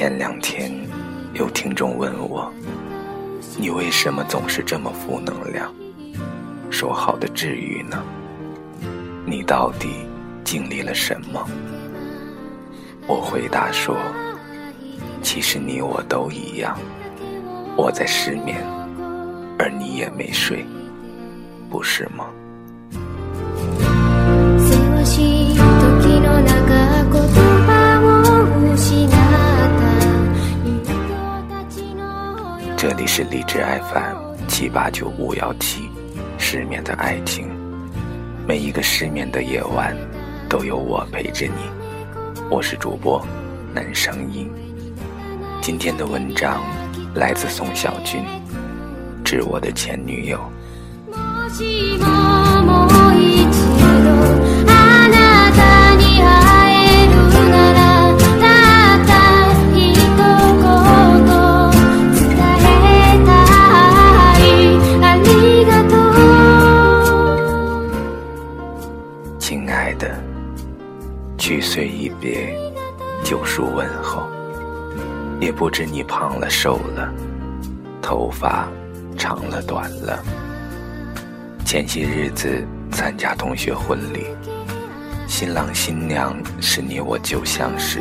前两天有听众问我，你为什么总是这么负能量？说好的治愈呢？你到底经历了什么？我回答说，其实你我都一样，我在失眠，而你也没睡，不是吗？这里是荔枝 FM 七八九五幺七，失眠的爱情。每一个失眠的夜晚，都有我陪着你。我是主播南声音。今天的文章来自宋小军，致我的前女友。去岁一别，旧书问候，也不知你胖了瘦了，头发长了短了。前些日子参加同学婚礼，新郎新娘是你我旧相识，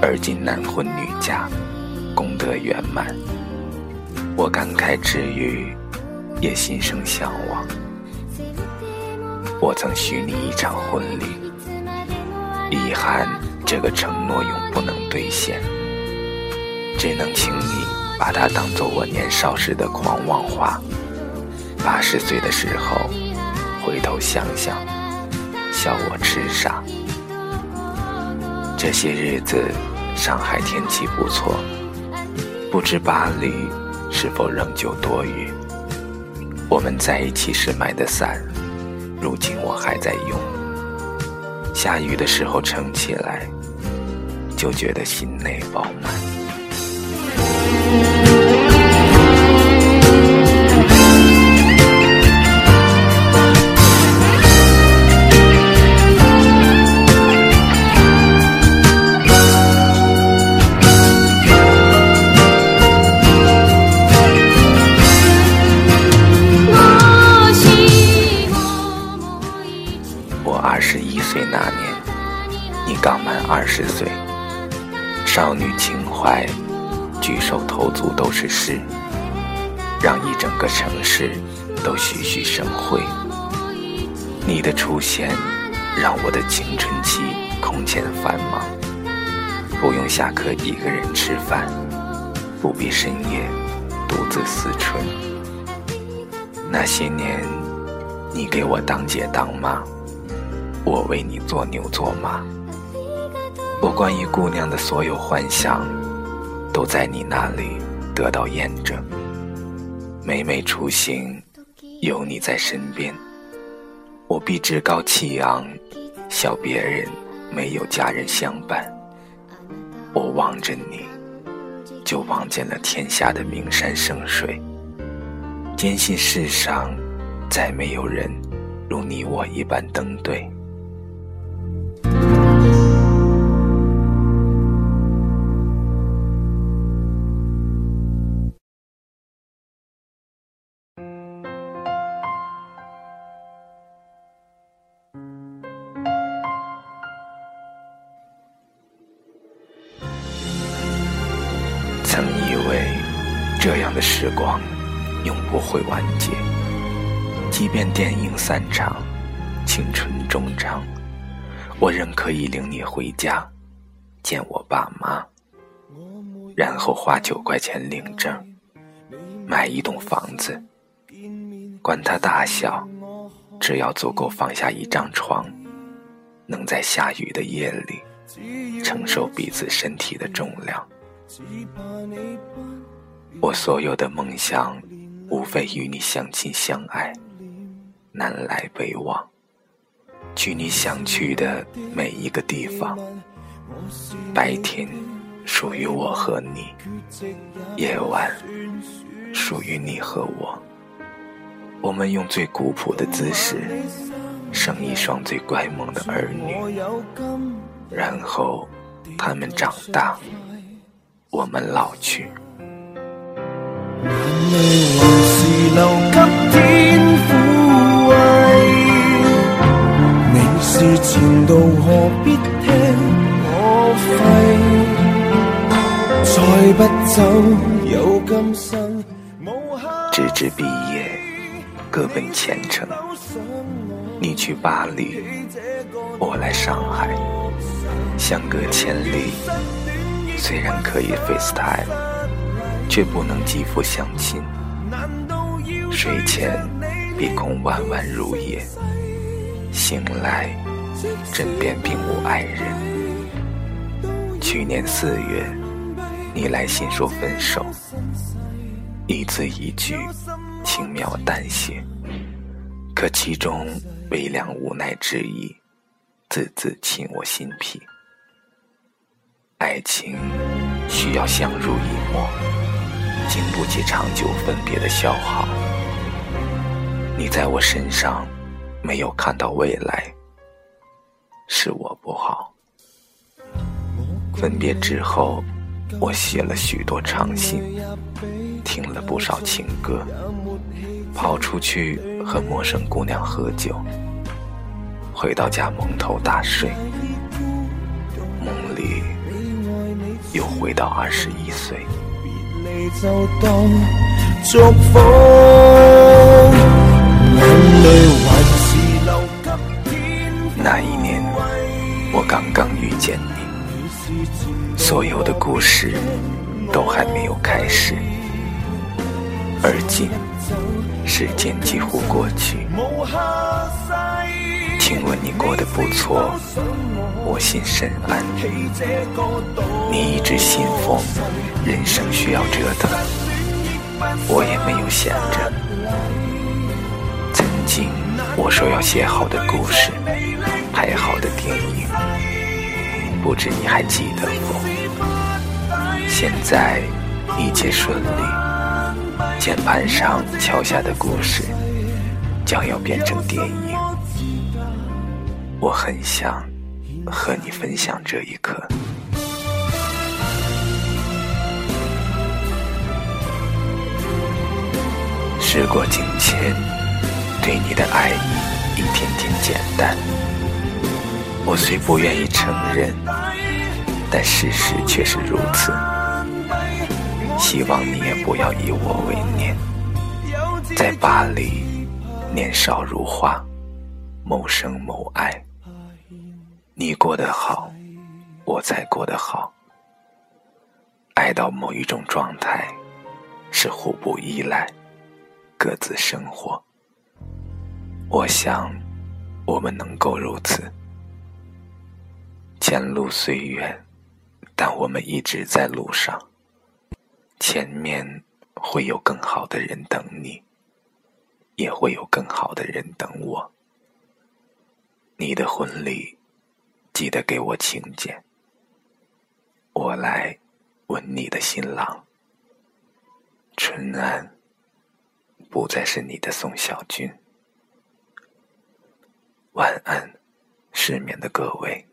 而今男婚女嫁，功德圆满。我感慨之余，也心生向往。我曾许你一场婚礼。遗憾，这个承诺永不能兑现，只能请你把它当做我年少时的狂妄话。八十岁的时候，回头想想，笑我痴傻。这些日子，上海天气不错，不知巴黎是否仍旧多雨。我们在一起时买的伞，如今我还在用。下雨的时候撑起来，就觉得心内饱满。少女情怀，举手投足都是诗，让一整个城市都徐徐生辉。你的出现，让我的青春期空前繁忙，不用下课一个人吃饭，不必深夜独自思春。那些年，你给我当姐当妈，我为你做牛做马。我关于姑娘的所有幻想，都在你那里得到验证。每每出行，有你在身边，我必趾高气昂，笑别人没有家人相伴。我望着你，就望见了天下的名山胜水，坚信世上再没有人如你我一般登对。这样的时光，永不会完结。即便电影散场，青春终章，我仍可以领你回家，见我爸妈，然后花九块钱领证，买一栋房子。管它大小，只要足够放下一张床，能在下雨的夜里承受彼此身体的重量。我所有的梦想，无非与你相亲相爱，南来北往，去你想去的每一个地方。白天属于我和你，夜晚属于你和我。我们用最古朴的姿势，生一双最乖萌的儿女，然后他们长大，我们老去。直至毕业，各奔前程。你去巴黎，我来上海，相隔千里。虽然可以 FaceTime，却不能肌肤相亲。睡前鼻孔弯弯如也，醒来枕边并无爱人。去年四月，你来信说分手，一字一句轻描淡写，可其中。微凉无奈之意，字字沁我心脾。爱情需要相濡以沫，经不起长久分别的消耗。你在我身上没有看到未来，是我不好。分别之后，我写了许多长信，听了不少情歌。跑出去和陌生姑娘喝酒，回到家蒙头大睡，梦里又回到二十一岁。所有的故事都还没有开始，而今。时间几乎过去，听闻你过得不错，我心甚安。你一直信奉人生需要折腾，我也没有闲着。曾经我说要写好的故事，拍好的电影，不知你还记得否？现在一切顺利。键盘上敲下的故事，将要变成电影。我很想和你分享这一刻。时过境迁，对你的爱意一天天减淡。我虽不愿意承认，但事实却是如此。希望你也不要以我为念，在巴黎，年少如花，谋生谋爱。你过得好，我才过得好。爱到某一种状态，是互不依赖，各自生活。我想，我们能够如此。前路虽远，但我们一直在路上。前面会有更好的人等你，也会有更好的人等我。你的婚礼，记得给我请柬，我来吻你的新郎。春安，不再是你的宋小军。晚安，失眠的各位。